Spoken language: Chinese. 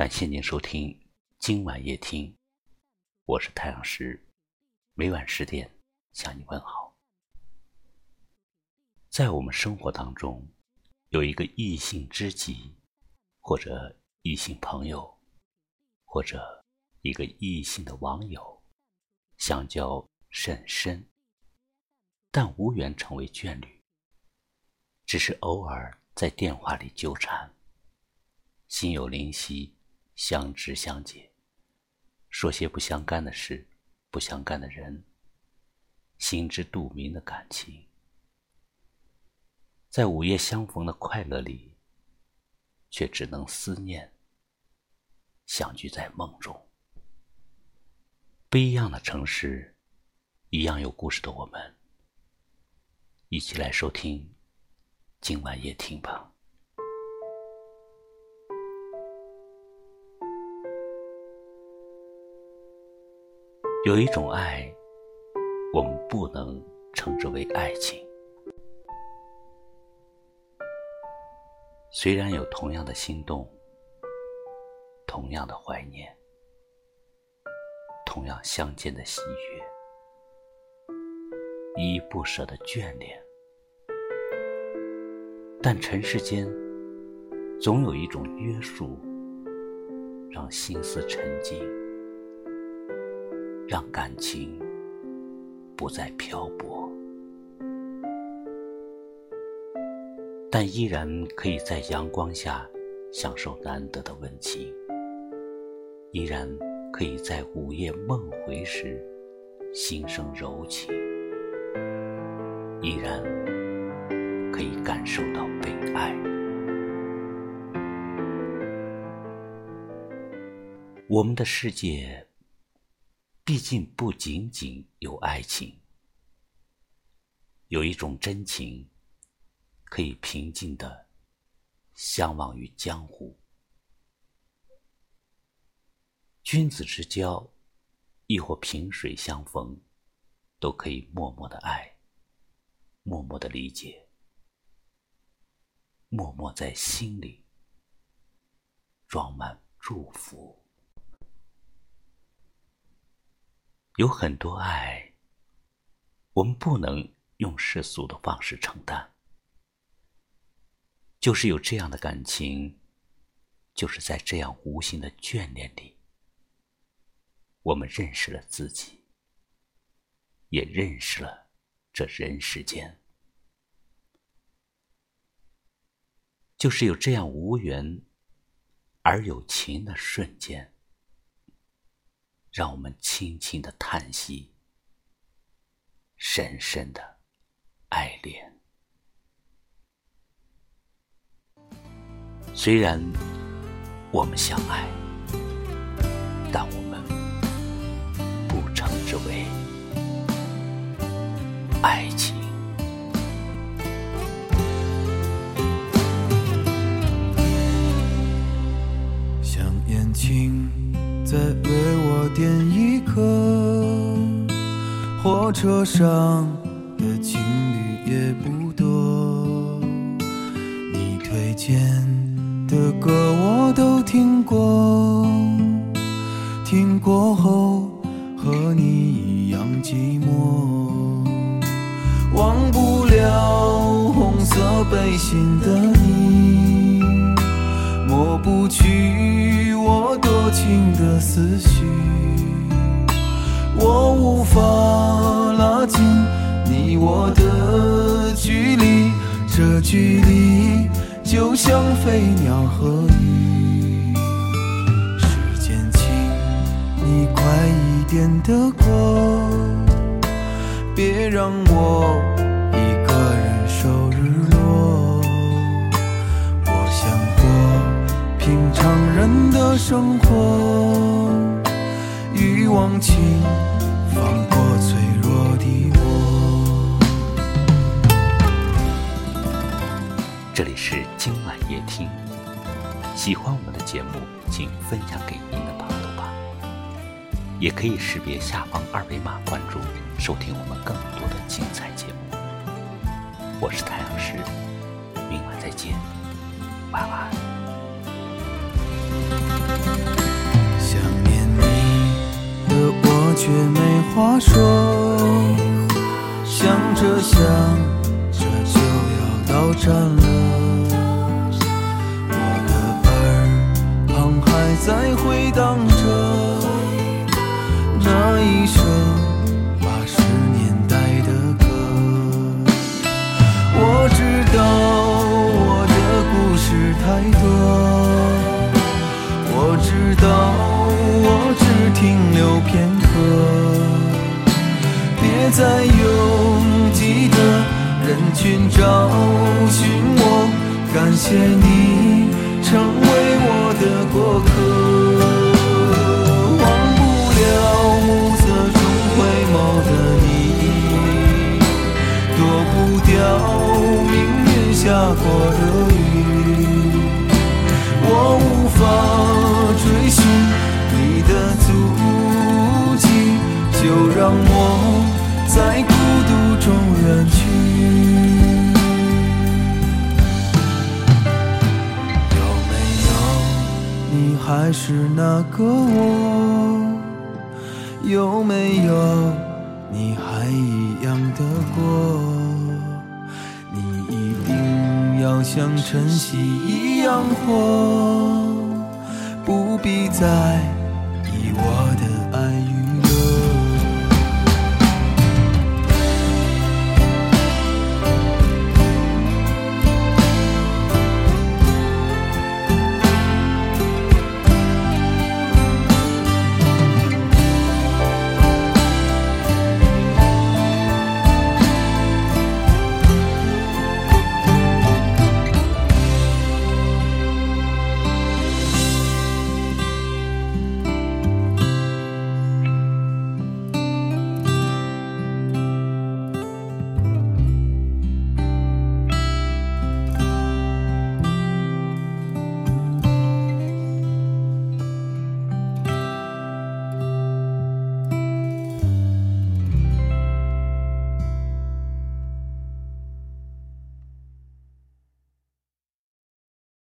感谢您收听今晚夜听，我是太阳石，每晚十点向你问好。在我们生活当中，有一个异性知己，或者异性朋友，或者一个异性的网友，相交甚深，但无缘成为眷侣，只是偶尔在电话里纠缠，心有灵犀。相知相解，说些不相干的事，不相干的人，心知肚明的感情，在午夜相逢的快乐里，却只能思念。相聚在梦中，不一样的城市，一样有故事的我们，一起来收听今晚夜听吧。有一种爱，我们不能称之为爱情。虽然有同样的心动，同样的怀念，同样相见的喜悦，依依不舍的眷恋，但尘世间总有一种约束，让心思沉静。让感情不再漂泊，但依然可以在阳光下享受难得的温情；依然可以在午夜梦回时心生柔情；依然可以感受到被爱。我们的世界。毕竟不仅仅有爱情，有一种真情，可以平静的相忘于江湖。君子之交，亦或萍水相逢，都可以默默的爱，默默的理解，默默在心里装满祝福。有很多爱，我们不能用世俗的方式承担。就是有这样的感情，就是在这样无形的眷恋里，我们认识了自己，也认识了这人世间。就是有这样无缘而有情的瞬间。让我们轻轻的叹息，深深的爱恋。虽然我们相爱，但我们不称之为爱情。像眼睛。再为我点一颗，火车上的情侣也不多。你推荐的歌我都听过，听过后和你一样寂寞。忘不了红色背心的你，抹不去。情的思绪，我无法拉近你我的距离，这距离就像飞鸟和鱼。时间，请你快一点的过，别让我生活。欲望，请放过脆弱的我。这里是今晚夜听，喜欢我们的节目，请分享给您的朋友吧。也可以识别下方二维码关注，收听我们更多的精彩节目。我是太阳石，明晚再见，晚安。想念你的我却没话说，想着想着就要到站了，我的耳旁还在回荡着别再拥挤的人群找寻我。感谢你成为我的过客，忘不了暮色中回眸的你，躲不掉命运下过的雨。我无法追寻你的足迹，就让我在孤独中远去。有没有你还是那个我？有没有你还一样的过？你一定要像晨曦一样活，不必再